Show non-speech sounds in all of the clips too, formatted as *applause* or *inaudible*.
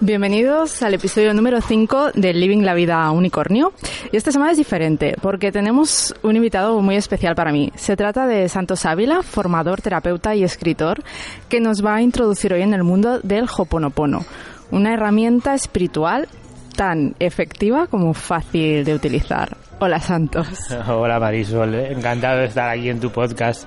Bienvenidos al episodio número 5 de Living la Vida Unicornio. Y esta semana es diferente porque tenemos un invitado muy especial para mí. Se trata de Santos Ávila, formador, terapeuta y escritor, que nos va a introducir hoy en el mundo del Hoponopono, una herramienta espiritual tan efectiva como fácil de utilizar. Hola Santos. *laughs* Hola Marisol, encantado de estar aquí en tu podcast.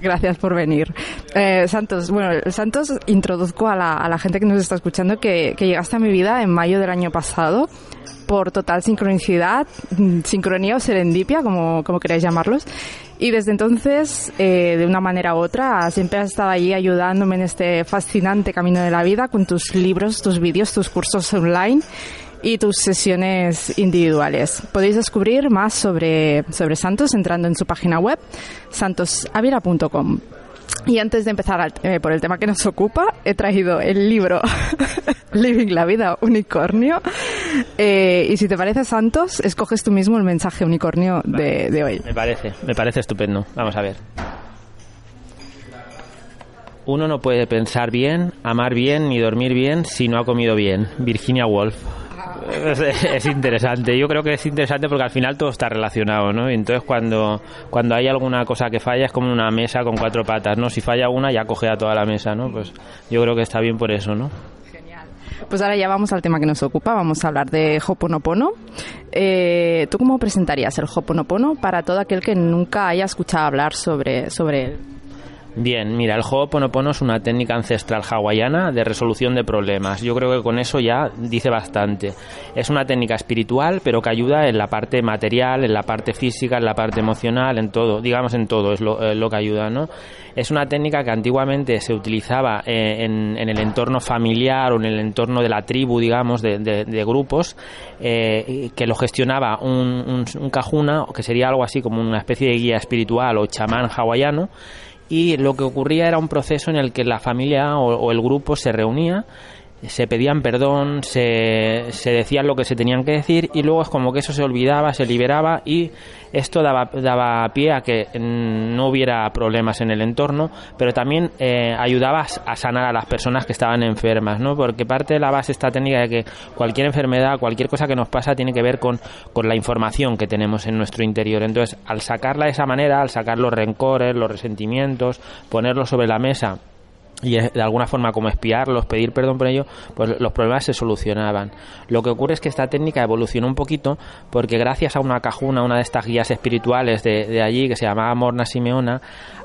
Gracias por venir. Eh, Santos, bueno, Santos, introduzco a la, gente que nos está escuchando que, que, llegaste a mi vida en mayo del año pasado por total sincronicidad, mm, sincronía o serendipia, como, como queráis llamarlos. Y desde entonces, eh, de una manera u otra, siempre has estado allí ayudándome en este fascinante camino de la vida con tus libros, tus vídeos, tus cursos online y tus sesiones individuales. Podéis descubrir más sobre, sobre Santos entrando en su página web santosavila.com. Y antes de empezar eh, por el tema que nos ocupa, he traído el libro *laughs* Living la Vida Unicornio. Eh, y si te parece, Santos, escoges tú mismo el mensaje unicornio de, de hoy. Me parece, me parece estupendo. Vamos a ver. Uno no puede pensar bien, amar bien ni dormir bien si no ha comido bien. Virginia Woolf. *laughs* Es, interesante. Yo creo que es interesante porque al final todo está relacionado, ¿no? Y entonces cuando, cuando hay alguna cosa que falla es como una mesa con cuatro patas, ¿no? Si falla una ya coge a toda la mesa, ¿no? Pues yo creo que está bien por eso, ¿no? Pues ahora ya vamos al tema que nos ocupa, vamos a hablar de Hoponopono. Eh, ¿Tú cómo presentarías el Hoponopono para todo aquel que nunca haya escuchado hablar sobre, sobre él? Bien, mira, el Ho'oponopono es una técnica ancestral hawaiana de resolución de problemas. Yo creo que con eso ya dice bastante. Es una técnica espiritual, pero que ayuda en la parte material, en la parte física, en la parte emocional, en todo, digamos en todo es lo, eh, que ayuda, ¿no? Es una técnica que antiguamente se utilizaba eh, en, el entorno familiar o en el entorno de la tribu, digamos, de, de, de grupos, eh, que lo gestionaba un, un, un que sería algo así como una especie de guía espiritual o chamán hawaiano, y lo que ocurría era un proceso en el que la familia o, o el grupo se reunía se pedían perdón, se, se, decían lo que se tenían que decir y luego es como que eso se olvidaba, se liberaba y esto daba, daba pie a que no hubiera problemas en el entorno, pero también eh, ayudaba a sanar a las personas que estaban enfermas, ¿no? Porque parte de la base esta técnica de que cualquier enfermedad, cualquier cosa que nos pasa tiene que ver con, con la información que tenemos en nuestro interior. Entonces, al sacarla de esa manera, al sacar los rencores, los resentimientos, ponerlos sobre la mesa, y de alguna forma como espiarlos, pedir perdón por ello, pues los problemas se solucionaban. Lo que ocurre es que esta técnica evolucionó un poquito porque gracias a una cajuna, una de estas guías espirituales de, de allí que se llamaba Morna Simeona,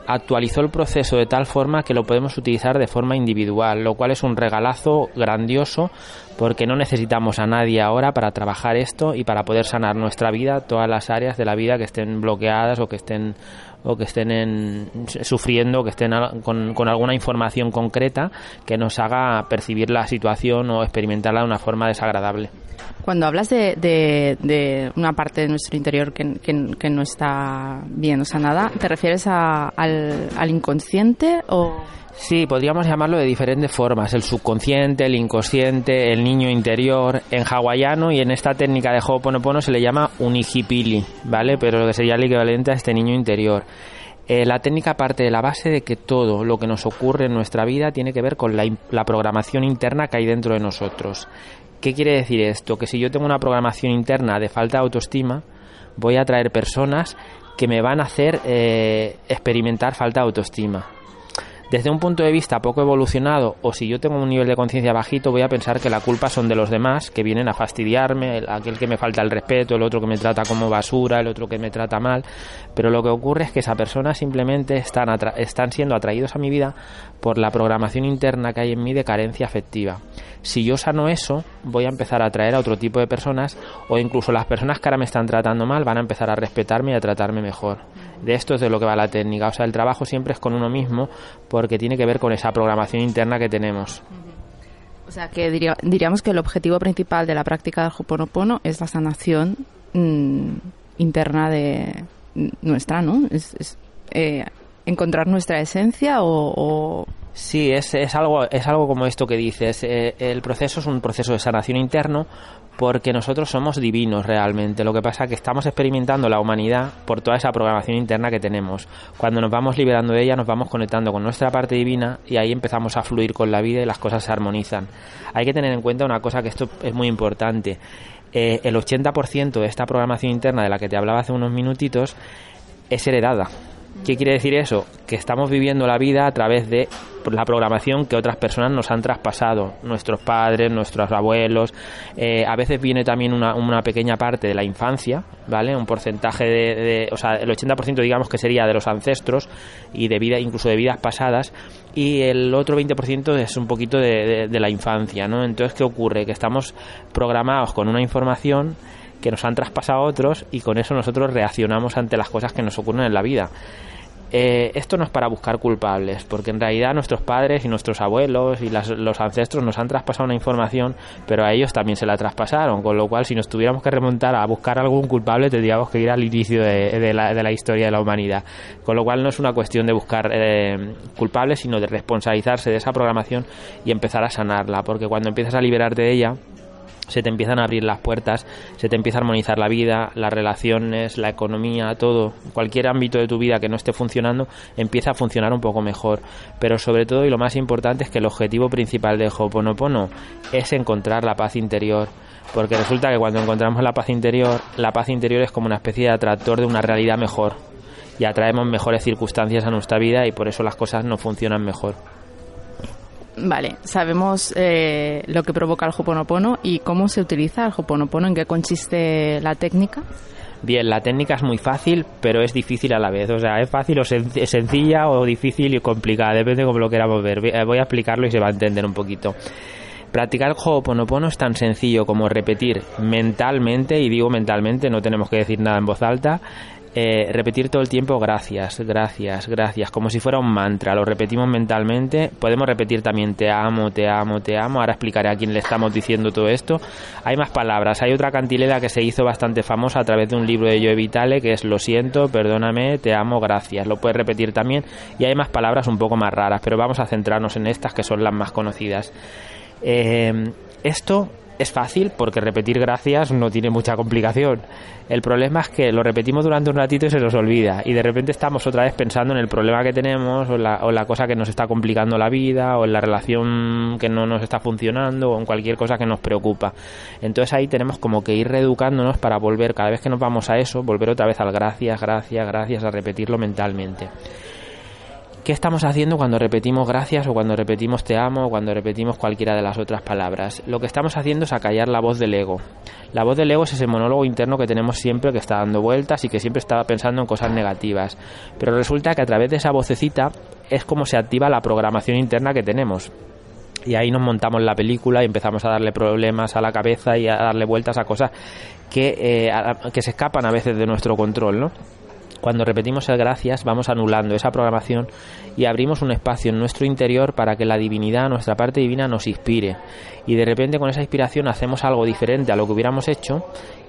actualizó el proceso de tal forma que lo podemos utilizar de forma individual, lo cual es un regalazo grandioso porque no necesitamos a nadie ahora para trabajar esto y para poder sanar nuestra vida, todas las áreas de la vida que estén bloqueadas o que estén o que estén en, sufriendo, que estén con, con, alguna información concreta que nos haga percibir la situación o experimentarla de una forma desagradable. Cuando hablas de, de, de una parte de nuestro interior que, no está bien sanada, ¿te refieres a, al inconsciente o...? Sí, podríamos llamarlo de diferentes formas. El subconsciente, el inconsciente, el niño interior. En hawaiano y en esta técnica de Ho'oponopono se le llama unihipili, ¿vale? Pero lo que sería el equivalente a este niño interior. Eh, la técnica parte de la base de que todo lo que nos ocurre en nuestra vida tiene que ver con la, la programación interna que hay dentro de nosotros. ¿Qué quiere decir esto? Que si yo tengo una programación interna de falta de autoestima, voy a atraer personas que me van a hacer eh, experimentar falta de autoestima desde un punto de vista poco evolucionado o si yo tengo un nivel de conciencia bajito voy a pensar que la culpa son de los demás que vienen a fastidiarme, aquel que me falta el respeto, el otro que me trata como basura, el otro que me trata mal, pero lo que ocurre es que esa persona simplemente están, están siendo atraídos a mi vida por la programación interna que hay en mí de carencia afectiva. Si yo sano eso, voy a empezar a atraer a otro tipo de personas o incluso las personas que ahora me están tratando mal van a empezar a respetarme y a tratarme mejor. De esto es de lo que va la técnica. O sea, el trabajo siempre es con uno mismo porque tiene que ver con esa programación interna que tenemos. O sea, que diría, diríamos que el objetivo principal de la práctica del Hoponopono es la sanación mmm, interna de nuestra, ¿no? Es, es eh, encontrar nuestra esencia o, o Sí, es, es, algo, es algo como esto que dices. Eh, el proceso es un proceso de sanación interno porque nosotros somos divinos realmente. Lo que pasa es que estamos experimentando la humanidad por toda esa programación interna que tenemos. Cuando nos vamos liberando de ella, nos vamos conectando con nuestra parte divina y ahí empezamos a fluir con la vida y las cosas se armonizan. Hay que tener en cuenta una cosa que esto es muy importante. Eh, el 80% de esta programación interna de la que te hablaba hace unos minutitos es heredada. ¿Qué quiere decir eso? Que estamos viviendo la vida a través de la programación que otras personas nos han traspasado, nuestros padres, nuestros abuelos. Eh, a veces viene también una, una, pequeña parte de la infancia, ¿vale? Un porcentaje de, o sea, el 80% digamos que sería de los ancestros y de vida, incluso de vidas pasadas, y el otro 20% es un poquito de, de la infancia, ¿no? Entonces, ¿qué ocurre? Que estamos programados con una información que nos han traspasado otros y con eso nosotros reaccionamos ante las cosas que nos ocurren en la vida. Eh, esto no es para buscar culpables, porque en realidad nuestros padres y nuestros abuelos y los ancestros nos han traspasado una información, pero a ellos también se la traspasaron, con lo cual si nos tuviéramos que remontar a buscar algún culpable, tendríamos que ir al inicio de, la, historia de la humanidad. Con lo cual no es una cuestión de buscar eh, culpables, sino de responsabilizarse de esa programación y empezar a sanarla, porque cuando empiezas a liberarte de ella, se te empiezan a abrir las puertas, se te empieza a armonizar la vida, las relaciones, la economía, todo, cualquier ámbito de tu vida que no esté funcionando, empieza a funcionar un poco mejor. Pero sobre todo y lo más importante es que el objetivo principal de Ho'oponopono es encontrar la paz interior. Porque resulta que cuando encontramos la paz interior, la paz interior es como una especie de atractor de una realidad mejor. Y atraemos mejores circunstancias a nuestra vida y por eso las cosas no funcionan mejor. Vale, sabemos eh, lo que provoca el Hoponopono y cómo se utiliza el Hoponopono, en qué consiste la técnica. Bien, la técnica es muy fácil, pero es difícil a la vez. O sea, es fácil o sencilla o difícil y complicada, depende de cómo lo queramos ver. Voy a explicarlo y se va a entender un poquito. Practicar el Ho'oponopono es tan sencillo como repetir mentalmente, y digo mentalmente, no tenemos que decir nada en voz alta, eh, repetir todo el tiempo gracias, gracias, gracias, como si fuera un mantra, lo repetimos mentalmente, podemos repetir también te amo, te amo, te amo, ahora explicaré a quién le estamos diciendo todo esto. Hay más palabras, hay otra cantilena que se hizo bastante famosa a través de un libro de Joe Vitale que es lo siento, perdóname, te amo, gracias, lo puedes repetir también. Y hay más palabras un poco más raras, pero vamos a centrarnos en estas que son las más conocidas. Eh, esto es fácil porque repetir gracias no tiene mucha complicación. El problema es que lo repetimos durante un ratito y se nos olvida y de repente estamos otra vez pensando en el problema que tenemos o la, o la cosa que nos está complicando la vida o en la relación que no nos está funcionando o en cualquier cosa que nos preocupa. Entonces ahí tenemos como que ir reeducándonos para volver cada vez que nos vamos a eso, volver otra vez al gracias, gracias, gracias, a repetirlo mentalmente. ¿Qué estamos haciendo cuando repetimos gracias o cuando repetimos te amo o cuando repetimos cualquiera de las otras palabras? Lo que estamos haciendo es acallar la voz del ego. La voz del ego es ese monólogo interno que tenemos siempre que está dando vueltas y que siempre está pensando en cosas negativas. Pero resulta que a través de esa vocecita es como se activa la programación interna que tenemos y ahí nos montamos la película y empezamos a darle problemas a la cabeza y a darle vueltas a cosas que, eh, que se escapan a veces de nuestro control, ¿no? Cuando repetimos el gracias vamos anulando esa programación y abrimos un espacio en nuestro interior para que la divinidad, nuestra parte divina, nos inspire. Y de repente con esa inspiración hacemos algo diferente a lo que hubiéramos hecho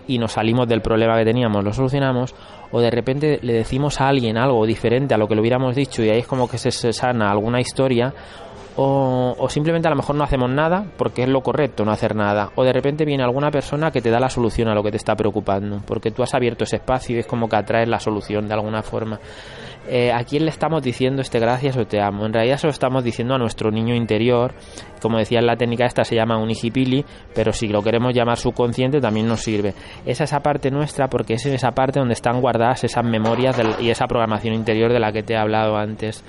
y nos salimos del problema que teníamos, lo solucionamos, o de repente le decimos a alguien algo diferente a lo que le hubiéramos dicho y ahí es como que se sana alguna historia o, simplemente a lo mejor no hacemos nada porque es lo correcto no hacer nada. O de repente viene alguna persona que te da la solución a lo que te está preocupando, porque tú has abierto ese espacio y es como que atraes la solución de alguna forma. Eh, ¿a quién le estamos diciendo este gracias o te amo? En realidad se lo estamos diciendo a nuestro niño interior. Como decía en la técnica esta se llama unijipili, pero si lo queremos llamar subconsciente también nos sirve. Es esa parte nuestra porque es en esa parte donde están guardadas esas memorias y esa programación interior de la que te he hablado antes.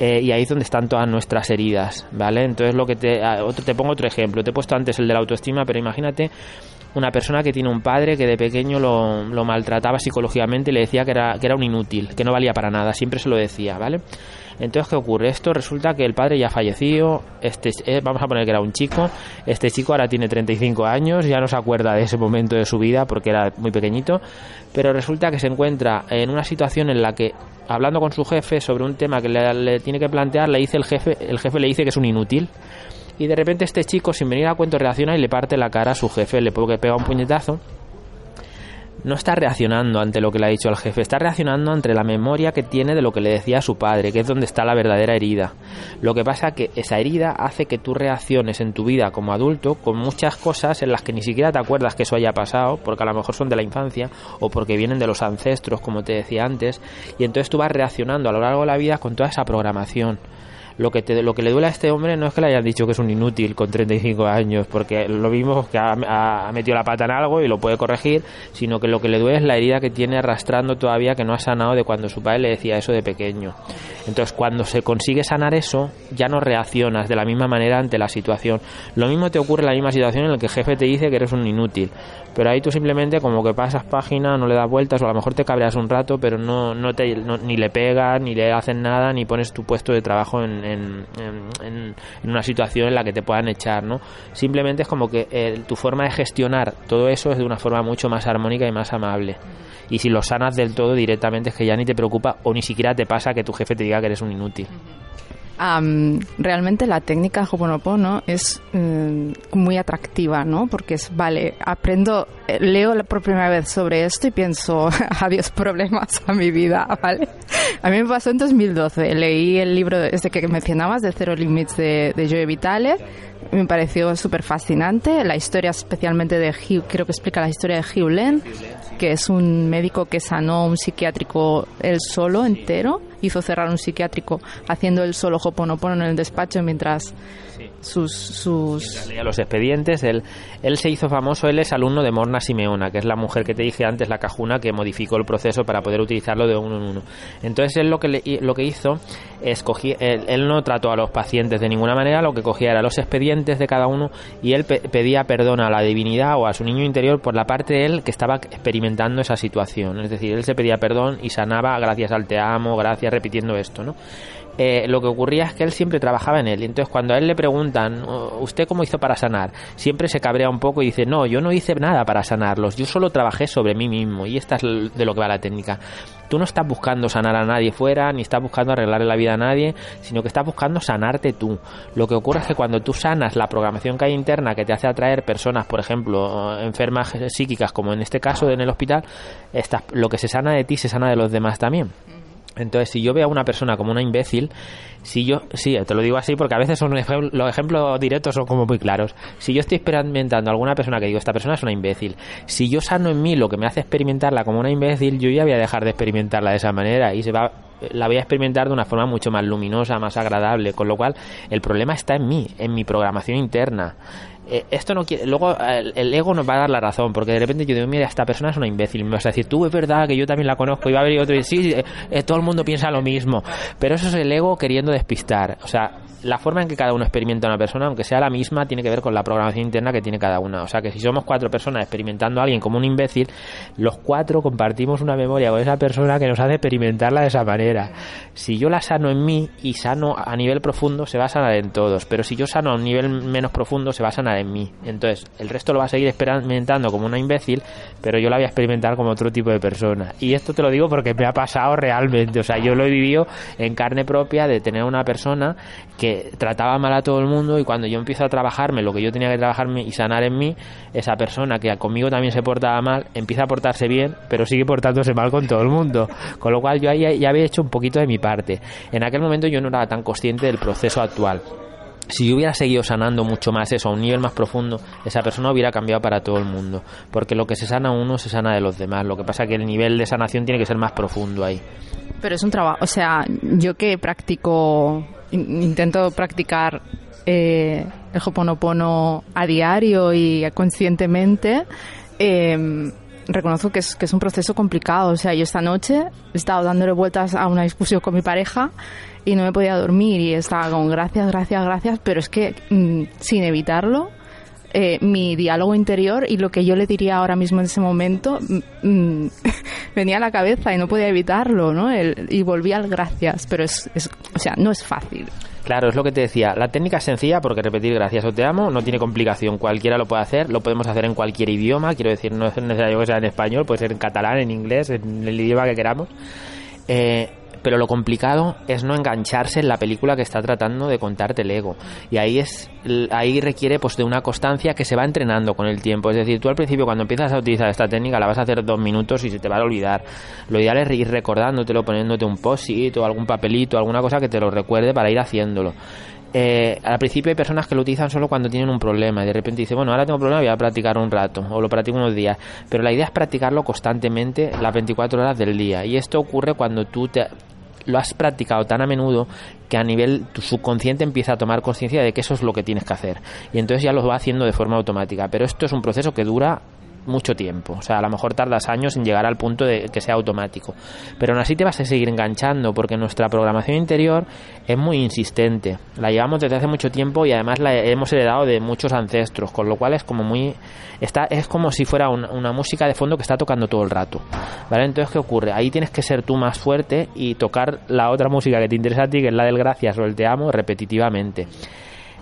Eh, y ahí es donde están todas nuestras heridas, ¿vale? Entonces lo que te... Ah, te pongo otro ejemplo. Te he puesto antes el de la autoestima, pero imagínate una persona que tiene un padre que de pequeño lo, maltrataba psicológicamente y le decía que era, que era un inútil, que no valía para nada, siempre se lo decía, ¿vale? Entonces, ¿qué ocurre? Esto resulta que el padre ya ha fallecido, este, eh, vamos a poner que era un chico, este chico ahora tiene 35 años, ya no se acuerda de ese momento de su vida porque era muy pequeñito, pero resulta que se encuentra en una situación en la que, hablando con su jefe sobre un tema que le, le tiene que plantear, le dice el jefe, el jefe le dice que es un inútil, y de repente este chico, sin venir a cuento, reacciona y le parte la cara a su jefe, le pega un puñetazo. no está reaccionando ante lo que le ha dicho el jefe, está reaccionando ante la memoria que tiene de lo que le decía su padre, que es donde está la verdadera herida. Lo que pasa que esa herida hace que tú reacciones en tu vida como adulto con muchas cosas en las que ni siquiera te acuerdas que eso haya pasado, porque a lo mejor son de la infancia o porque vienen de los ancestros, como te decía antes, y entonces tú vas reaccionando a lo largo de la vida con toda esa programación lo que, te, lo que le duele a este hombre no es que le hayan dicho que es un inútil con 35 años, porque lo mismo que ha, metido la pata en algo y lo puede corregir, sino que lo que le duele es la herida que tiene arrastrando todavía que no ha sanado de cuando su padre le decía eso de pequeño. Entonces, cuando se consigue sanar eso, ya no reaccionas de la misma manera ante la situación. Lo mismo te ocurre en la misma situación en la que el jefe te dice que eres un inútil, pero ahí tú simplemente como que pasas página, no le das vueltas o a lo mejor te cabreas un rato, pero no, no te, ni le pegas, ni le hacen nada, ni pones tu puesto de trabajo en en, una situación en la que te puedan echar, ¿no? Simplemente es como que eh, tu forma de gestionar todo eso es de una forma mucho más armónica y más amable. Y si lo sanas del todo directamente es que ya ni te preocupa o ni siquiera te pasa que tu jefe te diga que eres un inútil realmente la técnica Hoponopono es mm, muy atractiva, ¿no? Porque es, vale, aprendo, eh, leo por primera vez sobre esto y pienso, *laughs* adiós problemas a mi vida, *laughs* ¿vale? A mí me pasó en 2012, leí el libro este que mencionabas, de Cero Limits de, de Joe Vitale, me pareció súper fascinante, la historia especialmente de Hugh, creo que explica la historia de Hugh Len, que es un médico que sanó un psiquiátrico él solo, entero, hizo cerrar un psiquiátrico haciendo el solo Hoponopono en el despacho mientras sus... sus... Leía los expedientes, él, él se hizo famoso, él es alumno de Simeona, que es la mujer que te dije antes, la cajuna, que modificó el proceso para poder utilizarlo de uno en uno. Entonces él lo que, lo que hizo es cogí, él, no trató a los pacientes de ninguna manera, lo que cogía era los expedientes de cada uno y él pedía perdón a la divinidad o a su niño interior por la parte de él que estaba experimentando esa situación. Es decir, él se pedía perdón y sanaba gracias al te amo, gracias repitiendo esto, ¿no? Eh, lo que ocurría es que él siempre trabajaba en él. Y entonces cuando a él le preguntan, oh, ¿usted cómo hizo para sanar? Siempre se cabrea un poco y dice, no, yo no hice nada para sanarlos, yo solo trabajé sobre mí mismo. Y esta es de lo que va la técnica. Tú no estás buscando sanar a nadie fuera, ni estás buscando arreglarle la vida a nadie, sino que estás buscando sanarte tú. Lo que ocurre es que cuando tú sanas la programación que hay interna que te hace atraer personas, por ejemplo, enfermas psíquicas, como en este caso en el hospital, lo que se sana de ti se sana de los demás también. Entonces, si yo veo a una persona como una imbécil, si yo, sí, te lo digo así porque a veces son los ejemplos directos son como muy claros. Si yo estoy experimentando a alguna persona que digo, esta persona es una imbécil, si yo sano en mí lo que me hace experimentarla como una imbécil, yo ya voy a dejar de experimentarla de esa manera y se va, la voy a experimentar de una forma mucho más luminosa, más agradable, con lo cual el problema está en mí, en mi programación interna. Eh, esto no quiere, luego el, ego nos va a dar la razón, porque de repente yo digo, mira, esta persona es una imbécil, me vas a decir, tú es verdad que yo también la conozco, y va a haber otro y sí, eh, eh, todo el mundo piensa lo mismo, pero eso es el ego queriendo despistar, o sea, la forma en que cada uno experimenta a una persona, aunque sea la misma, tiene que ver con la programación interna que tiene cada una. O sea que si somos cuatro personas experimentando a alguien como un imbécil, los cuatro compartimos una memoria con esa persona que nos hace experimentarla de esa manera. Si yo la sano en mí y sano a nivel profundo, se va a sanar en todos. Pero si yo sano a un nivel menos profundo, se va a sanar en mí. Entonces, el resto lo va a seguir experimentando como una imbécil, pero yo la voy a experimentar como otro tipo de persona. Y esto te lo digo porque me ha pasado realmente. O sea, yo lo he vivido en carne propia de tener una persona que trataba mal a todo el mundo y cuando yo empiezo a trabajarme lo que yo tenía que trabajarme y sanar en mí, esa persona que conmigo también se portaba mal, empieza a portarse bien, pero sigue portándose mal con todo el mundo. Con lo cual yo ahí ya había hecho un poquito de mi parte. En aquel momento yo no era tan consciente del proceso actual si yo hubiera seguido sanando mucho más eso a un nivel más profundo, esa persona hubiera cambiado para todo el mundo. Porque lo que se sana uno se sana de los demás. Lo que pasa es que el nivel de sanación tiene que ser más profundo ahí. Pero es un trabajo, o sea, yo que practico intento practicar eh, el Hoponopono a diario y conscientemente, eh, reconozco que es, que es un proceso complicado. O sea, yo esta noche he estado dándole vueltas a una discusión con mi pareja y no me podía dormir y estaba con gracias, gracias, gracias, pero es que mm, sin evitarlo, eh, mi diálogo interior y lo que yo le diría ahora mismo en ese momento mm, mm, *laughs* venía a la cabeza y no podía evitarlo, ¿no? y volví al gracias, pero es, es, o sea, no es fácil. Claro, es lo que te decía. La técnica es sencilla porque repetir gracias o te amo no tiene complicación. Cualquiera lo puede hacer, lo podemos hacer en cualquier idioma. Quiero decir, no es necesario que sea en español, puede ser en catalán, en inglés, en el idioma que queramos. Eh, Pero lo complicado es no engancharse en la película que está tratando de contarte el ego. Y ahí es ahí requiere pues de una constancia que se va entrenando con el tiempo. Es decir, tú al principio cuando empiezas a utilizar esta técnica la vas a hacer dos minutos y se te va a olvidar. Lo ideal es ir recordándotelo, poniéndote un post-it o algún papelito, alguna cosa que te lo recuerde para ir haciéndolo. Eh, al principio hay personas que lo utilizan solo cuando tienen un problema y de repente dice, bueno, ahora tengo un problema, voy a practicar un rato o lo practico unos días. Pero la idea es practicarlo constantemente las 24 horas del día y esto ocurre cuando tú te, lo has practicado tan a menudo que a nivel tu subconsciente empieza a tomar conciencia de que eso es lo que tienes que hacer. Y entonces ya lo va haciendo de forma automática. Pero esto es un proceso que dura mucho tiempo. O sea, a lo mejor tardas años en llegar al punto de que sea automático. Pero aún así te vas a seguir enganchando porque nuestra programación interior es muy insistente. La llevamos desde hace mucho tiempo y además la hemos heredado de muchos ancestros, con lo cual es como muy está es como si fuera una, música de fondo que está tocando todo el rato. ¿Vale? Entonces, ¿qué ocurre? Ahí tienes que ser tú más fuerte y tocar la otra música que te interesa a ti, que es la del gracias o el te amo, repetitivamente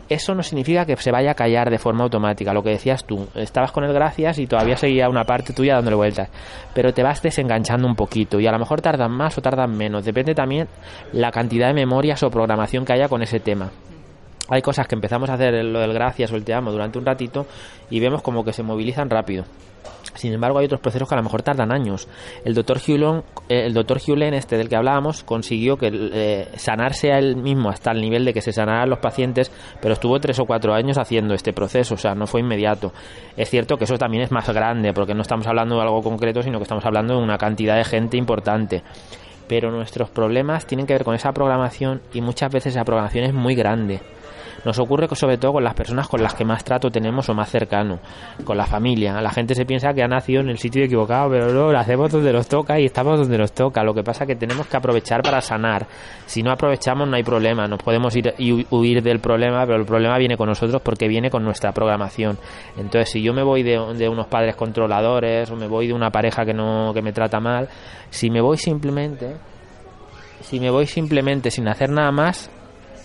eso no significa que se vaya a callar de forma automática. Lo que decías tú, estabas con el gracias y todavía seguía una parte tuya dándole vueltas, pero te vas desenganchando un poquito y a lo mejor tardan más o tardan menos. Depende también la cantidad de memorias o programación que haya con ese tema hay cosas que empezamos a hacer lo del gracias o el te amo durante un ratito y vemos como que se movilizan rápido. Sin embargo, hay otros procesos que a lo mejor tardan años. El doctor Hewlin, eh, el doctor Hewlin este del que hablábamos, consiguió que eh, sanarse a él mismo hasta el nivel de que se sanaran los pacientes, pero estuvo tres o cuatro años haciendo este proceso, o sea, no fue inmediato. Es cierto que eso también es más grande, porque no estamos hablando de algo concreto, sino que estamos hablando de una cantidad de gente importante pero nuestros problemas tienen que ver con esa programación y muchas veces esa programación es muy grande. Nos ocurre sobre todo con las personas con las que más trato tenemos o más cercano, con la familia. La gente se piensa que ha nacido en el sitio equivocado, pero no, lo hacemos donde nos toca y estamos donde nos toca. Lo que pasa es que tenemos que aprovechar para sanar. Si no aprovechamos no hay problema, nos podemos ir y huir del problema, pero el problema viene con nosotros porque viene con nuestra programación. Entonces, si yo me voy de, de unos padres controladores o me voy de una pareja que no que me trata mal, si me voy simplemente si me voy simplemente sin hacer nada más,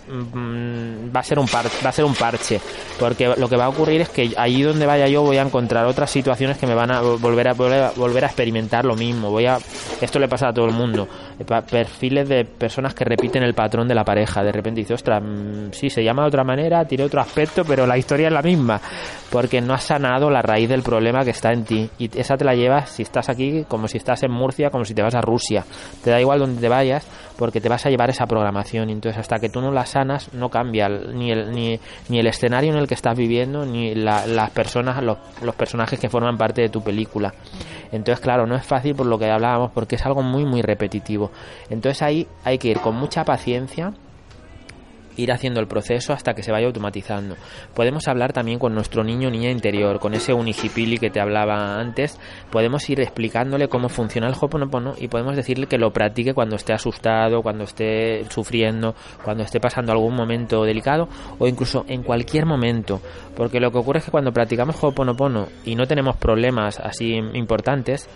va a ser un par, va a ser un parche porque lo que va a ocurrir es que allí donde vaya yo voy a encontrar otras situaciones que me van a volver a volver a, experimentar lo mismo. Voy a esto le pasa a todo el mundo. Perfiles de personas que repiten el patrón de la pareja. De repente dice ostras mm, sí se llama de otra manera tiene otro aspecto pero la historia es la misma porque no has sanado la raíz del problema que está en ti. Y esa te la llevas si estás aquí como si estás en Murcia como si te vas a Rusia. Te da igual donde te vayas porque te vas a llevar esa programación. Entonces hasta que tú no la sanas no cambia ni el, ni, ni el escenario en el que estás viviendo ni las personas los, los personajes que forman parte de tu película. Entonces claro no es fácil por lo que hablábamos porque es algo muy muy repetitivo. Entonces ahí hay que ir con mucha paciencia ir haciendo el proceso hasta que se vaya automatizando. Podemos hablar también con nuestro niño o niña interior, con ese unijipili que te hablaba antes, podemos ir explicándole cómo funciona el Hoponopono y podemos decirle que lo practique cuando esté asustado, cuando esté sufriendo, cuando esté pasando algún momento delicado o incluso en cualquier momento, porque lo que ocurre es que cuando practicamos Hoponopono y no tenemos problemas así importantes,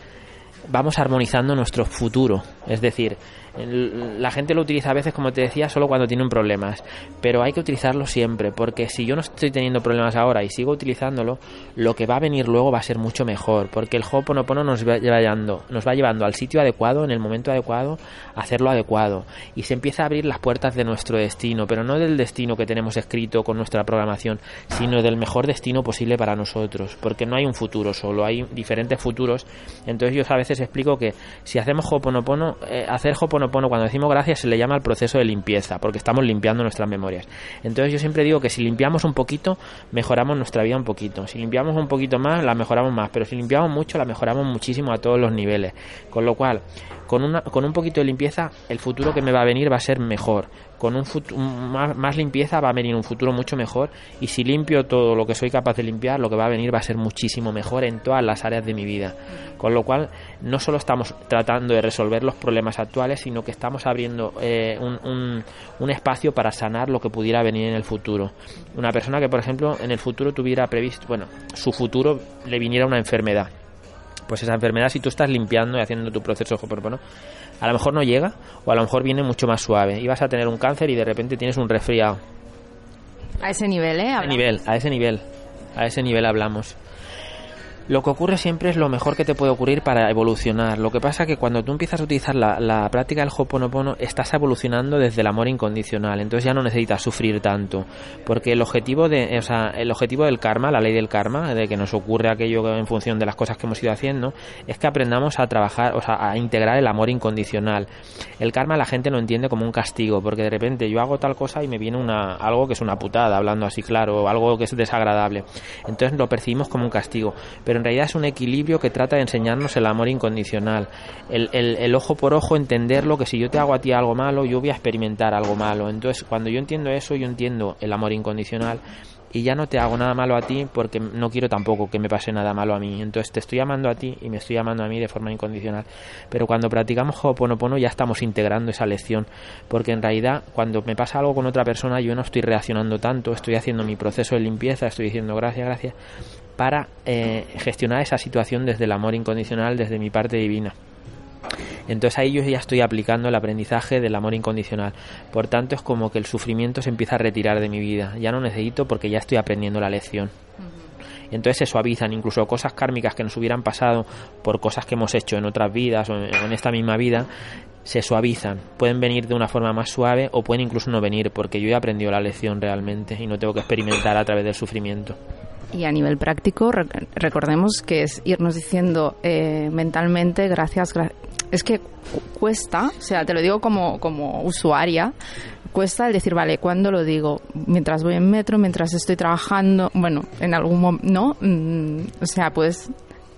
vamos armonizando nuestro futuro, es decir, la gente lo utiliza a veces, como te decía, solo cuando tienen problemas, pero hay que utilizarlo siempre, porque si yo no estoy teniendo problemas ahora y sigo utilizándolo, lo que va a venir luego va a ser mucho mejor, porque el Ho'oponopono nos va llevando, nos va llevando al sitio adecuado, en el momento adecuado, a hacerlo adecuado, y se empieza a abrir las puertas de nuestro destino, pero no del destino que tenemos escrito con nuestra programación, sino del mejor destino posible para nosotros, porque no hay un futuro solo, hay diferentes futuros, entonces yo a veces explico que si hacemos Ho'oponopono, eh, hacer Ho'oponopono cuando decimos gracias se le llama el proceso de limpieza, porque estamos limpiando nuestras memorias. Entonces yo siempre digo que si limpiamos un poquito, mejoramos nuestra vida un poquito. Si limpiamos un poquito más, la mejoramos más, pero si limpiamos mucho, la mejoramos muchísimo a todos los niveles. Con lo cual, con, una, con un poquito de limpieza, el futuro que me va a venir va a ser mejor. Con un, más, limpieza va a venir un futuro mucho mejor. Y si limpio todo lo que soy capaz de limpiar, lo que va a venir va a ser muchísimo mejor en todas las áreas de mi vida. Con lo cual, no solo estamos tratando de resolver los problemas actuales, sino que estamos abriendo eh, un, un espacio para sanar lo que pudiera venir en el futuro. Una persona que, por ejemplo, en el futuro tuviera previsto, bueno, su futuro le viniera una enfermedad pues esa enfermedad, si tú estás limpiando y haciendo tu proceso bueno, a lo mejor no llega o a lo mejor viene mucho más suave y vas a tener un cáncer y de repente tienes un resfriado. A ese nivel, ¿eh? A ese nivel, a ese nivel, a ese nivel hablamos. Lo que ocurre siempre es lo mejor que te puede ocurrir para evolucionar. Lo que pasa es que cuando tú empiezas a utilizar la, la práctica del Ho'oponopono, estás evolucionando desde el amor incondicional. Entonces ya no necesitas sufrir tanto. Porque el objetivo, de, o sea, el objetivo del karma, la ley del karma, de que nos ocurre aquello en función de las cosas que hemos ido haciendo, es que aprendamos a trabajar, o sea, a integrar el amor incondicional. El karma la gente lo entiende como un castigo, porque de repente yo hago tal cosa y me viene una, algo que es una putada, hablando así claro, algo que es desagradable. Entonces lo percibimos como un castigo. Pero en realidad es un equilibrio que trata de enseñarnos el amor incondicional. El, el, ojo por ojo, entenderlo, que si yo te hago a ti algo malo, yo voy a experimentar algo malo. Entonces, cuando yo entiendo eso, yo entiendo el amor incondicional y ya no te hago nada malo a ti porque no quiero tampoco que me pase nada malo a mí. Entonces te estoy amando a ti y me estoy amando a mí de forma incondicional. Pero cuando practicamos Ho'oponopono ya estamos integrando esa lección porque en realidad cuando me pasa algo con otra persona yo no estoy reaccionando tanto, estoy haciendo mi proceso de limpieza, estoy diciendo gracias, gracias para eh, gestionar esa situación desde el amor incondicional, desde mi parte divina. Entonces ahí yo ya estoy aplicando el aprendizaje del amor incondicional. Por tanto es como que el sufrimiento se empieza a retirar de mi vida. Ya no necesito porque ya estoy aprendiendo la lección. entonces se suavizan incluso cosas kármicas que nos hubieran pasado por cosas que hemos hecho en otras vidas o en esta misma vida se suavizan, pueden venir de una forma más suave o pueden incluso no venir porque yo he aprendido la lección realmente y no tengo que experimentar a través del sufrimiento. Y a nivel práctico, recordemos que es irnos diciendo eh, mentalmente, gracias, es que cuesta, o sea, te lo digo como, como usuaria, cuesta el decir, vale, ¿cuándo lo digo? Mientras voy en metro, mientras estoy trabajando, bueno, en algún momento, ¿no? Mm, o sea, puedes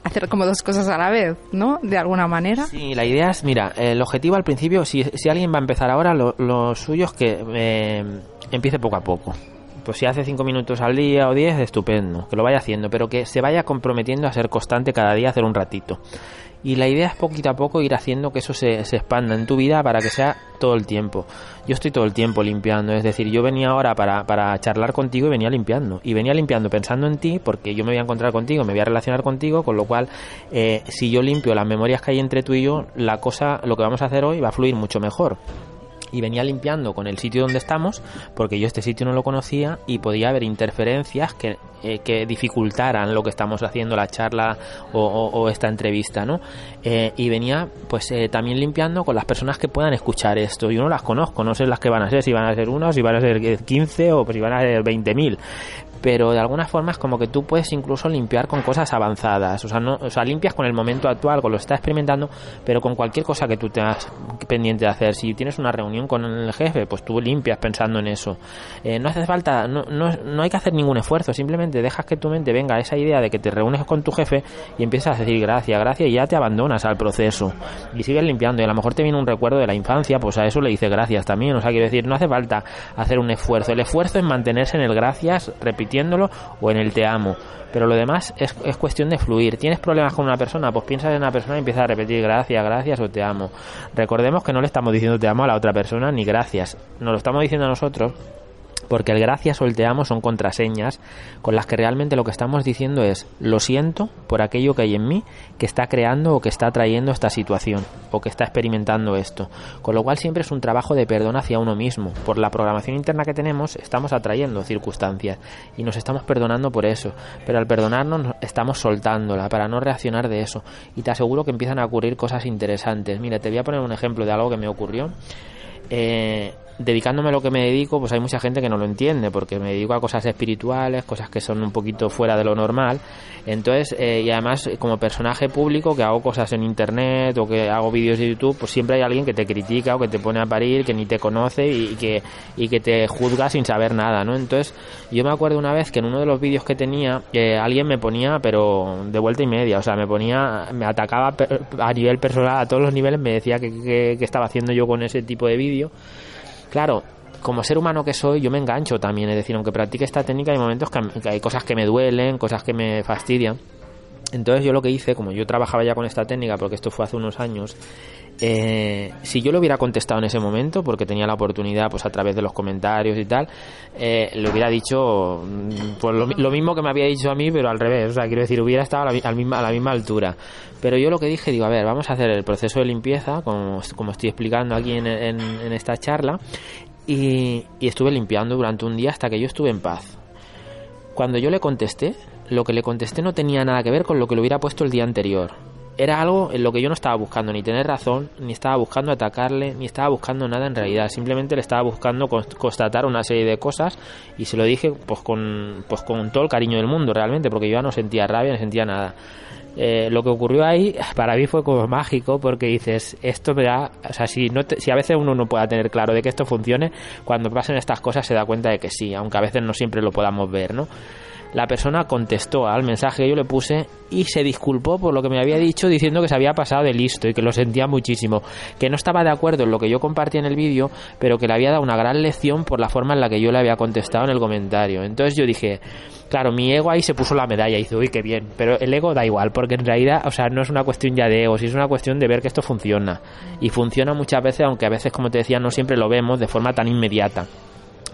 hacer como dos cosas a la vez, ¿no? De alguna manera. Sí, la idea es, mira, el objetivo al principio, si, si alguien va a empezar ahora, lo, lo suyo es que eh, empiece poco a poco pues si hace 5 minutos al día o 10, estupendo, que lo vaya haciendo, pero que se vaya comprometiendo a ser constante cada día, hacer un ratito. Y la idea es poquito a poco ir haciendo que eso se, se, expanda en tu vida para que sea todo el tiempo. Yo estoy todo el tiempo limpiando, es decir, yo venía ahora para, para charlar contigo y venía limpiando. Y venía limpiando pensando en ti porque yo me voy a encontrar contigo, me voy a relacionar contigo, con lo cual eh, si yo limpio las memorias que hay entre tú y yo, la cosa, lo que vamos a hacer hoy va a fluir mucho mejor y venía limpiando con el sitio donde estamos porque yo este sitio no lo conocía y podía haber interferencias que, eh, que dificultaran lo que estamos haciendo, la charla o, esta entrevista, ¿no? Eh, y venía pues eh, también limpiando con las personas que puedan escuchar esto. Yo no las conozco, no sé las que van a ser, si van a ser uno, si van a ser 15 o si van a ser 20.000 pero de alguna forma es como que tú puedes incluso limpiar con cosas avanzadas, o sea, no, o sea, limpias con el momento actual, con lo que estás experimentando, pero con cualquier cosa que tú tengas pendiente de hacer. Si tienes una reunión con el jefe, pues tú limpias pensando en eso. Eh, no hace falta, no, no, no hay que hacer ningún esfuerzo, simplemente dejas que tu mente venga a esa idea de que te reúnes con tu jefe y empiezas a decir gracias, gracias y ya te abandonas al proceso. Y sigues limpiando. Y a lo mejor te viene un recuerdo de la infancia, pues a eso le dices gracias también, o sea, quiero decir, no hace falta hacer un esfuerzo, el esfuerzo es mantenerse en el gracias, repitiendo o en el te amo. Pero lo demás es, es cuestión de fluir. ¿Tienes problemas con una persona? Pues piensa en una persona y empieza a repetir gracias, gracias o te amo. Recordemos que no le estamos diciendo te amo a la otra persona ni gracias. Nos lo estamos diciendo a nosotros porque el gracias o el te amo son contraseñas con las que realmente lo que estamos diciendo es lo siento por aquello que hay en mí que está creando o que está trayendo esta situación o que está experimentando esto. Con lo cual siempre es un trabajo de perdón hacia uno mismo. Por la programación interna que tenemos estamos atrayendo circunstancias y nos estamos perdonando por eso. Pero al perdonarnos estamos soltándola para no reaccionar de eso. Y te aseguro que empiezan a ocurrir cosas interesantes. Mira, te voy a poner un ejemplo de algo que me ocurrió. Eh, dedicándome a lo que me dedico, pues hay mucha gente que no lo entiende, porque me dedico a cosas espirituales, cosas que son un poquito fuera de lo normal. Entonces, eh, y además, como personaje público, que hago cosas en internet o que hago vídeos de YouTube, pues siempre hay alguien que te critica o que te pone a parir, que ni te conoce y, que, y que te juzga sin saber nada, ¿no? Entonces, yo me acuerdo una vez que en uno de los vídeos que tenía, eh, alguien me ponía, pero de vuelta y media, o sea, me ponía, me atacaba a nivel personal, a todos los niveles, me decía que, que estaba haciendo yo con ese tipo de vídeo. Claro, como ser humano que soy, yo me engancho también. Es decir, aunque practique esta técnica, hay momentos que, hay cosas que me duelen, cosas que me fastidian. Entonces yo lo que hice, como yo trabajaba ya con esta técnica, porque esto fue hace unos años, eh, si yo lo hubiera contestado en ese momento, porque tenía la oportunidad, pues a través de los comentarios y tal, eh, le hubiera dicho mm, pues lo, mismo que me había dicho a mí, pero al revés. O sea, quiero decir, hubiera estado a la, misma, a la misma altura. Pero yo lo que dije, digo, a ver, vamos a hacer el proceso de limpieza, como, estoy explicando aquí en, esta charla, y estuve limpiando durante un día hasta que yo estuve en paz. Cuando yo le contesté, lo que le contesté no tenía nada que ver con lo que le hubiera puesto el día anterior. Era algo en lo que yo no estaba buscando ni tener razón, ni estaba buscando atacarle, ni estaba buscando nada en realidad. Simplemente le estaba buscando constatar una serie de cosas y se lo dije pues con, pues con todo el cariño del mundo realmente, porque yo ya no sentía rabia, ni sentía nada. Eh, lo que ocurrió ahí para mí fue como mágico porque dices esto me da o sea si no si a veces uno no pueda tener claro de que esto funcione cuando pasen estas cosas se da cuenta de que sí aunque a veces no siempre lo podamos ver no la persona contestó al mensaje que yo le puse y se disculpó por lo que me había dicho diciendo que se había pasado de listo y que lo sentía muchísimo, que no estaba de acuerdo en lo que yo compartí en el vídeo, pero que le había dado una gran lección por la forma en la que yo le había contestado en el comentario. Entonces yo dije, claro, mi ego ahí se puso la medalla y dice, uy, qué bien, pero el ego da igual, porque en realidad, o sea, no es una cuestión ya de ego, es una cuestión de ver que esto funciona. Y funciona muchas veces, aunque a veces, como te decía, no siempre lo vemos de forma tan inmediata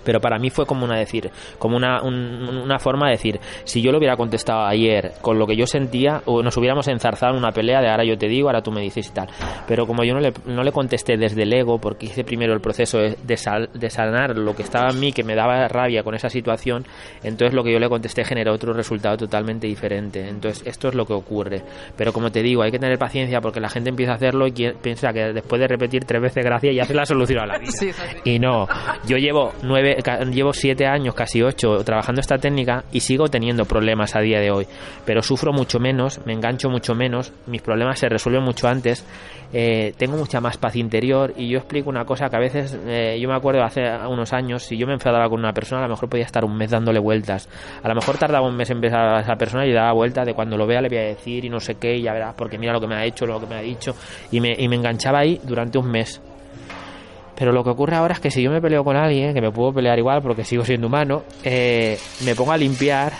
pero para mí fue como una decir, como una, una forma de decir, si yo lo hubiera contestado ayer con lo que yo sentía, o nos hubiéramos enzarzado en una pelea de ahora yo te digo, ahora tú me dices y tal. Pero como yo no le, no le contesté desde el ego, porque hice primero el proceso de, de sanar lo que estaba en mí, que me daba rabia con esa situación, entonces lo que yo le contesté generó otro resultado totalmente diferente. Entonces esto es lo que ocurre. Pero como te digo, hay que tener paciencia porque la gente empieza a hacerlo y piensa que después de repetir tres veces gracias ya se la solución a la vida. *laughs* y no, yo llevo nueve llevo siete años, casi ocho, trabajando esta técnica y sigo teniendo problemas a día de hoy. Pero sufro mucho menos, me engancho mucho menos, mis problemas se resuelven mucho antes, eh, tengo mucha más paz interior y yo explico una cosa que a veces, eh, yo me acuerdo hace unos años, si yo me enfadaba con una persona, a lo mejor podía estar un mes dándole vueltas. A lo mejor tardaba un mes en ver a esa persona y daba vuelta de cuando lo vea le voy a decir y no sé qué, y ya verás, porque mira lo que me ha hecho, lo que me ha dicho, y me, y me enganchaba ahí durante un mes pero lo que ocurre ahora es que si yo me peleo con alguien, que me puedo pelear igual porque sigo siendo humano, eh, me pongo a limpiar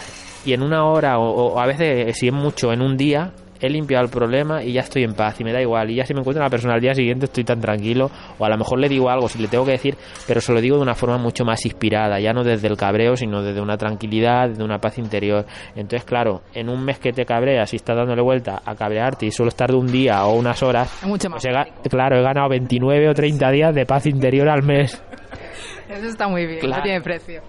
y en una hora o, o, a veces si es mucho en un día he limpiado el problema y ya estoy en paz y me da igual. Y ya si me encuentro una persona al día siguiente estoy tan tranquilo o a lo mejor le digo algo si le tengo que decir, pero se lo digo de una forma mucho más inspirada, ya no desde el cabreo, sino desde una tranquilidad, de una paz interior. Entonces, claro, en un mes que te cabreas y estás dándole vuelta a cabrearte y solo estar de un día o unas horas, mucho más. Pues claro, he ganado 29 o 30 días de paz interior al mes. Eso está muy bien, no tiene precio.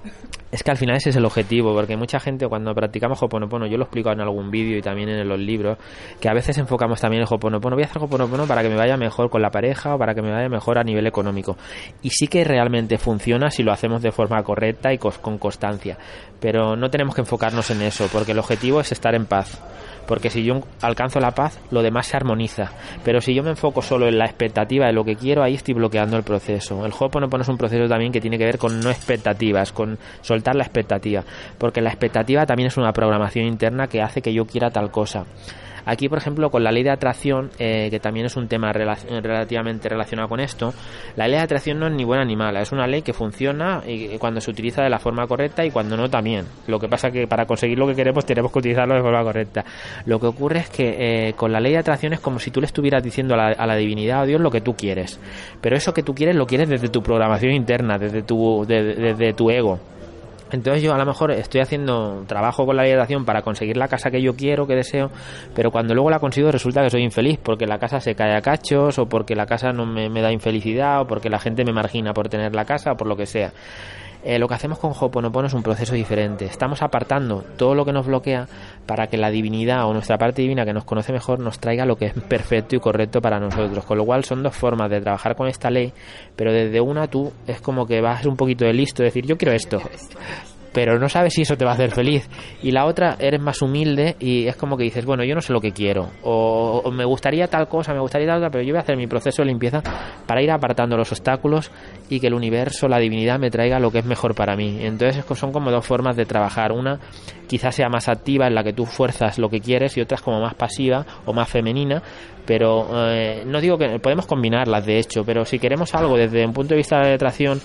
Es que al final ese es el objetivo, porque mucha gente cuando practicamos Hoponopono, yo lo explico en algún vídeo y también en los libros, que a veces enfocamos también el Hoponopono, voy a hacer Hoponopono para que me vaya mejor con la pareja o para que me vaya mejor a nivel económico. Y sí que realmente funciona si lo hacemos de forma correcta y con constancia, pero no tenemos que enfocarnos en eso, porque el objetivo es estar en paz porque si yo alcanzo la paz, lo demás se armoniza. Pero si yo me enfoco solo en la expectativa de lo que quiero, ahí estoy bloqueando el proceso. El Ho'oponopono es un proceso también que tiene que ver con no expectativas, con soltar la expectativa, porque la expectativa también es una programación interna que hace que yo quiera tal cosa. Aquí, por ejemplo, con la ley de atracción, eh, que también es un tema relativamente relacionado con esto, la ley de atracción no es ni buena ni mala, es una ley que funciona y, cuando se utiliza de la forma correcta y cuando no también. Lo que pasa que para conseguir lo que queremos tenemos que utilizarlo de forma correcta. Lo que ocurre es que eh, con la ley de atracción es como si tú le estuvieras diciendo a la, divinidad o Dios lo que tú quieres. Pero eso que tú quieres lo quieres desde tu programación interna, desde tu, desde tu ego. Entonces yo a lo mejor estoy haciendo trabajo con la liberación para conseguir la casa que yo quiero, que deseo, pero cuando luego la consigo resulta que soy infeliz porque la casa se cae a cachos o porque la casa no me, me da infelicidad o porque la gente me margina por tener la casa o por lo que sea. Eh, lo que hacemos con Hoponopono es un proceso diferente. Estamos apartando todo lo que nos bloquea para que la divinidad o nuestra parte divina que nos conoce mejor nos traiga lo que es perfecto y correcto para nosotros. Con lo cual son dos formas de trabajar con esta ley, pero desde una tú es como que vas un poquito de listo, decir yo quiero esto pero no sabes si eso te va a hacer feliz. Y la otra, eres más humilde y es como que dices, bueno, yo no sé lo que quiero, o, me gustaría tal cosa, me gustaría tal otra, pero yo voy a hacer mi proceso de limpieza para ir apartando los obstáculos y que el universo, la divinidad me traiga lo que es mejor para mí. Entonces son como dos formas de trabajar. Una quizás sea más activa, en la que tú fuerzas lo que quieres, y otra es como más pasiva o más femenina, pero eh, no digo que podemos combinarlas de hecho, pero si queremos algo desde un punto de vista de atracción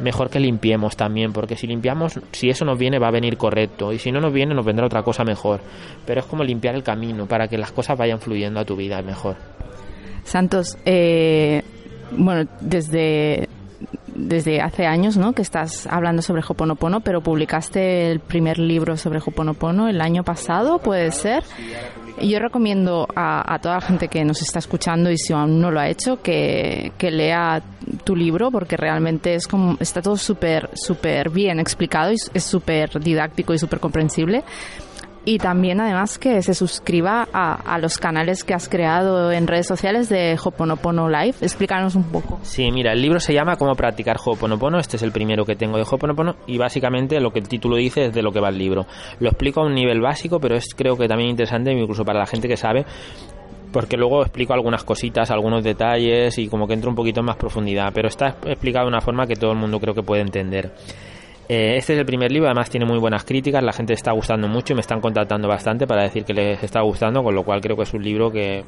mejor que limpiemos también, porque si limpiamos, si eso nos viene, va a venir correcto, y si no nos viene, nos vendrá otra cosa mejor. Pero es como limpiar el camino para que las cosas vayan fluyendo a tu vida mejor. Santos, eh, bueno, desde desde hace años, ¿no? Que estás hablando sobre Hoponopono, pero publicaste el primer libro sobre Hoponopono el año pasado, ¿puede ser? Yo recomiendo a, toda la gente que nos está escuchando y si aún no lo ha hecho que, lea tu libro porque realmente es como está todo súper súper bien explicado y es súper didáctico y súper comprensible y también además que se suscriba a, los canales que has creado en redes sociales de Hoponopono Live. Explícanos un poco. Sí, mira, el libro se llama Cómo practicar Hoponopono. Este es el primero que tengo de Hoponopono y básicamente lo que el título dice es de lo que va el libro. Lo explico a un nivel básico, pero es creo que también interesante incluso para la gente que sabe porque luego explico algunas cositas, algunos detalles y como que entro un poquito en más profundidad, pero está explicado de una forma que todo el mundo creo que puede entender. Eh, este es el primer libro, además tiene muy buenas críticas, la gente está gustando mucho y me están contactando bastante para decir que les está gustando, con lo cual creo que es un libro que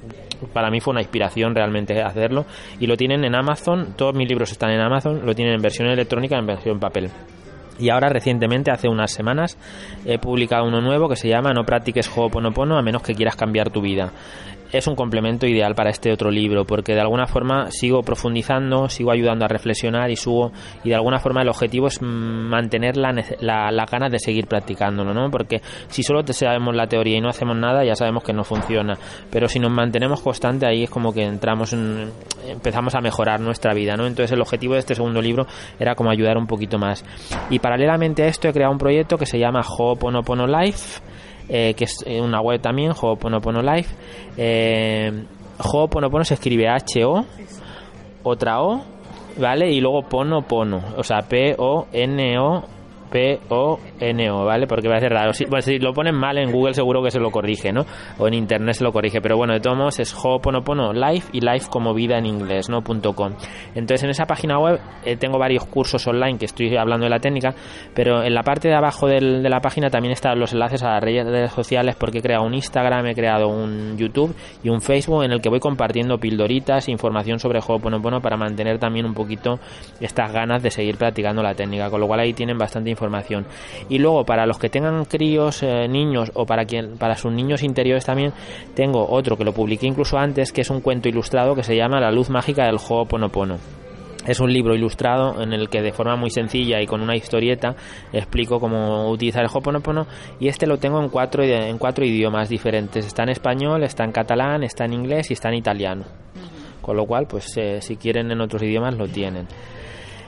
para mí fue una inspiración realmente hacerlo. Y lo tienen en Amazon, todos mis libros están en Amazon, lo tienen en versión electrónica y en versión papel. Y ahora recientemente, hace unas semanas, he publicado uno nuevo que se llama No practiques Ho'oponopono a menos que quieras cambiar tu vida es un complemento ideal para este otro libro, porque de alguna forma sigo profundizando, sigo ayudando a reflexionar y subo, y de alguna forma el objetivo es mantener la, la, ganas de seguir practicándolo, ¿no? Porque si solo te sabemos la teoría y no hacemos nada, ya sabemos que no funciona, pero si nos mantenemos constante ahí es como que entramos en, empezamos a mejorar nuestra vida, ¿no? Entonces el objetivo de este segundo libro era como ayudar un poquito más. Y paralelamente a esto he creado un proyecto que se llama Ho'oponopono Life, eh, que es eh, una web también, Ho'oponopono Life. Eh, Ho'oponopono se escribe H-O, otra O, ¿vale? Y luego Pono Pono, o sea, P-O-N-O P-O-N-O, ¿vale? Porque va a ser raro. Si, si lo ponen mal en Google seguro que se lo corrige, ¿no? O en Internet se lo corrige. Pero bueno, de todos modos es Ho'oponopono Life y Life como vida en inglés, ¿no? .com. Entonces en esa página web eh, tengo varios cursos online que estoy hablando de la técnica, pero en la parte de abajo de la página también están los enlaces a las redes sociales porque he creado un Instagram, he creado un YouTube y un Facebook en el que voy compartiendo pildoritas, información sobre Ho'oponopono para mantener también un poquito estas ganas de seguir practicando la técnica, con lo cual ahí tienen bastante información información. Y luego para los que tengan críos, eh, niños o para quien para sus niños interiores también tengo otro que lo publiqué incluso antes, que es un cuento ilustrado que se llama La luz mágica del Ho'oponopono. Es un libro ilustrado en el que de forma muy sencilla y con una historieta explico cómo utilizar el Ho'oponopono y este lo tengo en cuatro, en cuatro idiomas diferentes. Está en español, está en catalán, está en inglés y está en italiano. Con lo cual, pues eh, si quieren en otros idiomas lo tienen.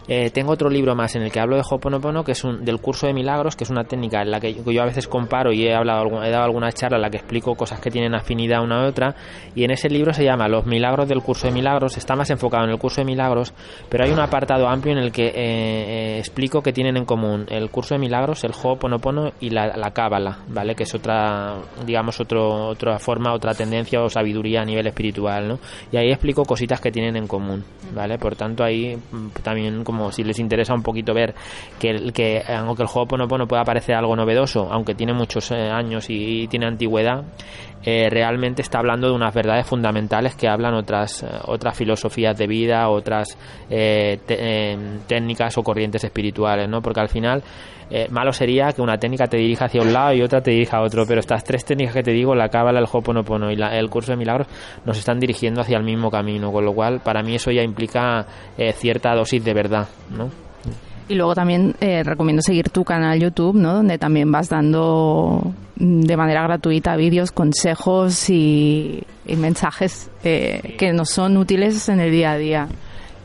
Eh, tengo otro libro más en el que hablo de Hoponopono, que es un, del curso de milagros, que es una técnica en la que yo a veces comparo y he, hablado, he dado alguna charla en la que explico cosas que tienen afinidad una a otra. Y en ese libro se llama Los milagros del curso de milagros. Está más enfocado en el curso de milagros, pero hay un apartado amplio en el que eh, eh, explico que tienen en común el curso de milagros, el Hoponopono y la, la Cábala, ¿vale? Que es otra, digamos, otro, otra forma, otra tendencia o sabiduría a nivel espiritual, ¿no? Y ahí explico cositas que tienen en común, ¿vale? Por tanto, ahí mm, también si les interesa un poquito ver que, que aunque el juego Ponopono pueda parecer algo novedoso, aunque tiene muchos eh, años y, tiene antigüedad, eh, realmente está hablando de unas verdades fundamentales que hablan otras, eh, otras filosofías de vida, otras técnicas o corrientes espirituales, ¿no? Porque al final malo sería que una técnica te dirija hacia un lado y otra te dirija a otro, pero estas tres técnicas que te digo, la cábala, el Hoponopono y el curso de milagros, nos están dirigiendo hacia el mismo camino, con lo cual para mí eso ya implica cierta dosis de verdad, ¿no? Y luego también eh, recomiendo seguir tu canal YouTube, ¿no? Donde también vas dando mm, de manera gratuita vídeos, consejos y, mensajes eh, que nos son útiles en el día a día.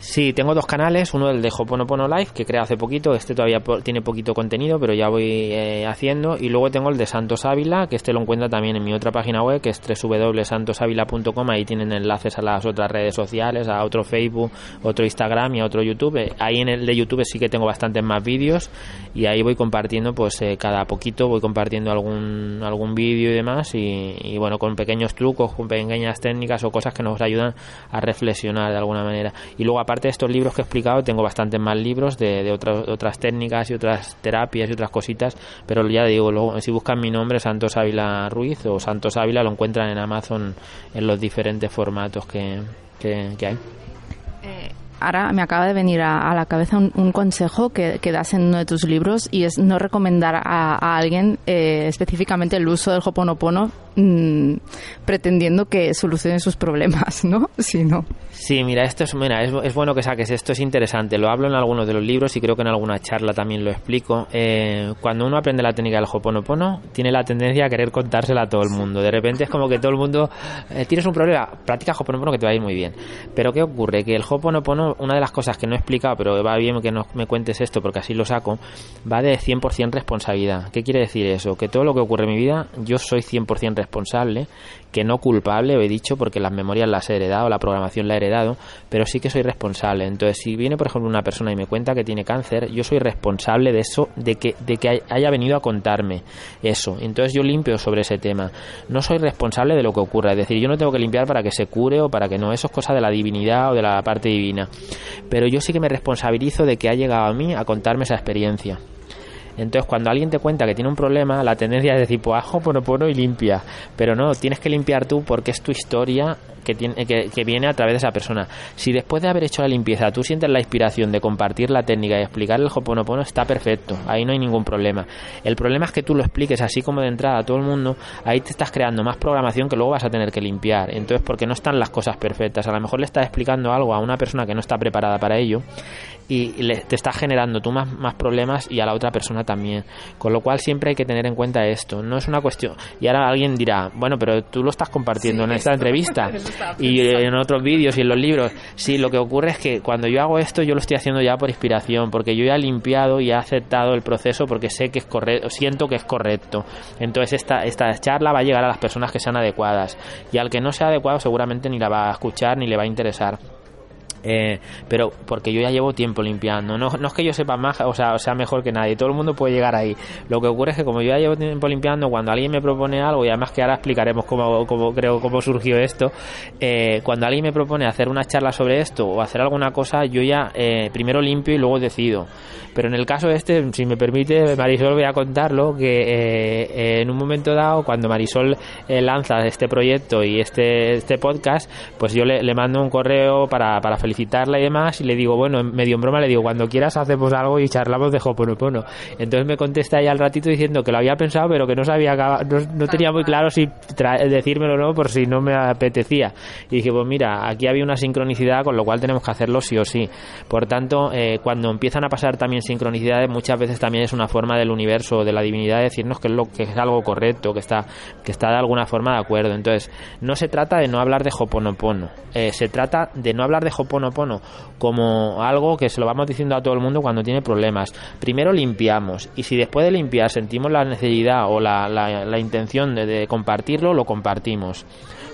Sí, tengo dos canales, uno el de Hoponopono Live, que creé hace poquito, este todavía tiene poquito contenido, pero ya voy eh, haciendo, y luego tengo el de Santos Ávila, que este lo encuentra también en mi otra página web, que es www.santosavila.com, ahí tienen enlaces a las otras redes sociales, a otro Facebook, otro Instagram y a otro YouTube. Eh, ahí en el de YouTube sí que tengo bastantes más vídeos, y ahí voy compartiendo, pues eh, cada poquito voy compartiendo algún, algún vídeo y demás, y, y bueno, con pequeños trucos, con pequeñas técnicas o cosas que nos ayudan a reflexionar de alguna manera. Y luego aparte de estos libros que he explicado, tengo bastantes más libros de, de otras técnicas y otras terapias y otras cositas, pero ya digo, luego, si buscan mi nombre, Santos Ávila Ruiz o Santos Ávila, lo encuentran en Amazon en los diferentes formatos que, que, hay. Ahora me acaba de venir a, la cabeza un, consejo que, que, das en uno de tus libros y es no recomendar a, alguien eh, específicamente el uso del Hoponopono Mm, pretendiendo que solucione sus problemas, ¿no? *laughs* Si no. Sí, mira, esto es, mira, es, bueno que saques esto, es interesante. Lo hablo en algunos de los libros y creo que en alguna charla también lo explico. Eh, cuando uno aprende la técnica del Hoponopono, tiene la tendencia a querer contársela a todo el mundo. De repente es como que todo el mundo, eh, tienes un problema, practica Hoponopono que te va a ir muy bien. Pero ¿qué ocurre? Que el Hoponopono una de las cosas que no he explicado, pero va bien que no me cuentes esto porque así lo saco, va de 100% responsabilidad. ¿Qué quiere decir eso? Que todo lo que ocurre en mi vida, yo soy 100% responsable que no culpable, he dicho, porque las memorias las he heredado, la programación la he heredado, pero sí que soy responsable. Entonces, si viene, por ejemplo, una persona y me cuenta que tiene cáncer, yo soy responsable de eso, de que, de que haya venido a contarme eso. Entonces, yo limpio sobre ese tema. No soy responsable de lo que ocurra, es decir, yo no tengo que limpiar para que se cure o para que no, eso es cosa de la divinidad o de la parte divina. Pero yo sí que me responsabilizo de que ha llegado a mí a contarme esa experiencia. Entonces, cuando alguien te cuenta que tiene un problema, la tendencia es decir, pues ajo, pono, pono y limpia. Pero no, tienes que limpiar tú porque es tu historia que, tiene, que, viene a través de esa persona. Si después de haber hecho la limpieza tú sientes la inspiración de compartir la técnica y explicar el Hoponopono, está perfecto. Ahí no hay ningún problema. El problema es que tú lo expliques así como de entrada a todo el mundo, ahí te estás creando más programación que luego vas a tener que limpiar. Entonces, porque no están las cosas perfectas. A lo mejor le estás explicando algo a una persona que no está preparada para ello y te estás generando tú más, más problemas y a la otra persona también. Con lo cual siempre hay que tener en cuenta esto. No es una cuestión. Y ahora alguien dirá, bueno, pero tú lo estás compartiendo en esta entrevista *laughs* y en otros vídeos y en los libros. Sí, lo que ocurre es que cuando yo hago esto, yo lo estoy haciendo ya por inspiración, porque yo ya he limpiado y he aceptado el proceso porque sé que es correcto, siento que es correcto. Entonces esta, esta charla va a llegar a las personas que sean adecuadas. Y al que no sea adecuado seguramente ni la va a escuchar ni le va a interesar. Eh, pero porque yo ya llevo tiempo limpiando, no, no es que yo sepa más, o sea, sea mejor que nadie, todo el mundo puede llegar ahí. Lo que ocurre es que como yo ya llevo tiempo limpiando, cuando alguien me propone algo, y además que ahora explicaremos cómo, cómo creo cómo surgió esto, eh, cuando alguien me propone hacer una charla sobre esto o hacer alguna cosa, yo ya eh, primero limpio y luego decido. Pero en el caso este, si me permite, Marisol, voy a contarlo, que en un momento dado, cuando Marisol lanza este proyecto y este, este podcast, pues yo le mando un correo para, para felicitarla y demás, y le digo, bueno, medio en broma le digo, cuando quieras hacemos algo y charlamos de Hoponopono. Entonces me contesta ella al ratito diciendo que lo había pensado, pero que no sabía, no, tenía muy claro si decírmelo o no, por si no me apetecía. Y dije, pues mira, aquí había una sincronicidad, con lo cual tenemos que hacerlo sí o sí. Por tanto, eh, cuando empiezan a pasar también sincronicidades, muchas veces también es una forma del universo, de la divinidad, decirnos que es, lo, que es algo correcto, que está, que está de alguna forma de acuerdo. Entonces, no se trata de no hablar de Hoponopono, eh, se trata de no hablar de Hoponopono Como algo que se lo vamos diciendo a todo el mundo cuando tiene problemas. Primero limpiamos y si después de limpiar sentimos la necesidad o la, la, intención de, compartirlo, lo compartimos,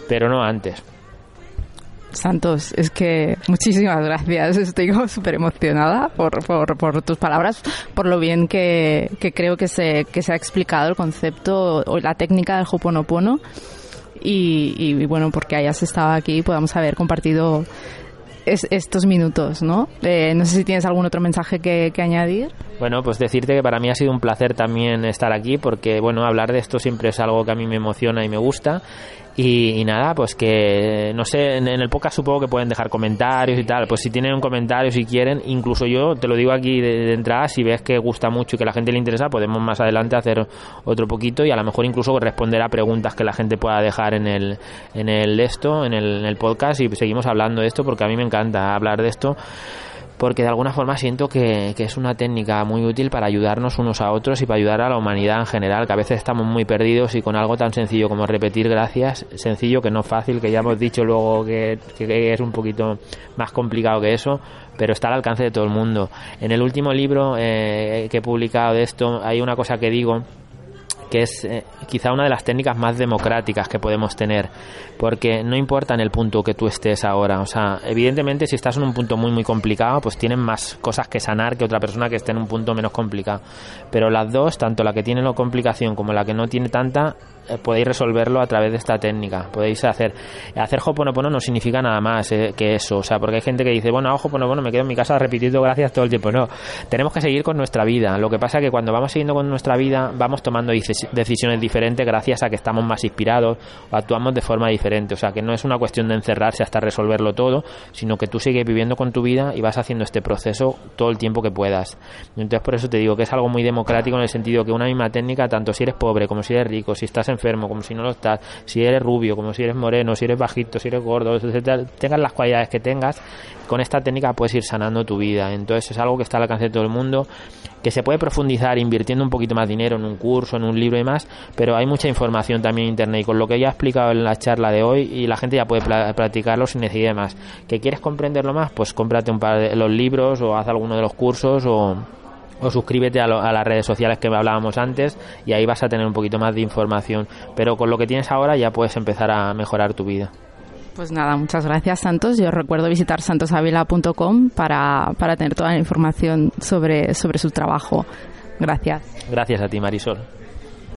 pero no antes. Santos, es que muchísimas gracias. Estoy súper emocionada por, por, por, tus palabras, por lo bien que, que creo que se, que se ha explicado el concepto o la técnica del Hoponopono. Y, y, bueno, porque hayas estado aquí y podamos haber compartido estos minutos, ¿no? Eh, no sé si tienes algún otro mensaje que, que, añadir. Bueno, pues decirte que para mí ha sido un placer también estar aquí porque, bueno, hablar de esto siempre es algo que a mí me emociona y me gusta y, nada, pues que, no sé, en, el podcast supongo que pueden dejar comentarios y tal. Pues si tienen un comentario, si quieren, incluso yo te lo digo aquí de, entrada, si ves que gusta mucho y que la gente le interesa, podemos más adelante hacer otro poquito y a lo mejor incluso responder a preguntas que la gente pueda dejar en el, en el esto, en el, en el podcast y seguimos hablando de esto porque a mí me encanta hablar de esto porque de alguna forma siento que, es una técnica muy útil para ayudarnos unos a otros y para ayudar a la humanidad en general, que a veces estamos muy perdidos y con algo tan sencillo como repetir gracias, sencillo que no fácil, que ya hemos dicho luego que, es un poquito más complicado que eso, pero está al alcance de todo el mundo. En el último libro eh, que he publicado de esto hay una cosa que digo que es eh, quizá una de las técnicas más democráticas que podemos tener, porque no importa en el punto que tú estés ahora, o sea, evidentemente si estás en un punto muy muy complicado, pues tienen más cosas que sanar que otra persona que esté en un punto menos complicado, pero las dos, tanto la que tiene la complicación como la que no tiene tanta, eh, podéis resolverlo a través de esta técnica. Podéis hacer hacer Hoponopono no significa nada más eh, que eso, o sea, porque hay gente que dice, bueno, Hoponopono me quedo en mi casa repitiendo gracias todo el tiempo. No, tenemos que seguir con nuestra vida. Lo que pasa es que cuando vamos siguiendo con nuestra vida, vamos tomando decisiones diferentes gracias a que estamos más inspirados o actuamos de forma diferente. O sea, que no es una cuestión de encerrarse hasta resolverlo todo, sino que tú sigues viviendo con tu vida y vas haciendo este proceso todo el tiempo que puedas. Entonces, por eso te digo que es algo muy democrático en el sentido que una misma técnica, tanto si eres pobre como si eres rico, si estás en enfermo, como si no lo estás, si eres rubio, como si eres moreno, si eres bajito, si eres gordo, etcétera, tengas las cualidades que tengas, con esta técnica puedes ir sanando tu vida. Entonces es algo que está al alcance de todo el mundo, que se puede profundizar invirtiendo un poquito más dinero en un curso, en un libro y más, pero hay mucha información también en internet y con lo que ya he explicado en la charla de hoy y la gente ya puede practicarlo sin necesidad de más. ¿Que quieres comprenderlo más? Pues cómprate un par de los libros o haz alguno de los cursos o o suscríbete a, a, las redes sociales que hablábamos antes y ahí vas a tener un poquito más de información. Pero con lo que tienes ahora ya puedes empezar a mejorar tu vida. Pues nada, muchas gracias Santos. Yo recuerdo visitar santosavila.com para, para tener toda la información sobre, sobre su trabajo. Gracias. Gracias a ti, Marisol.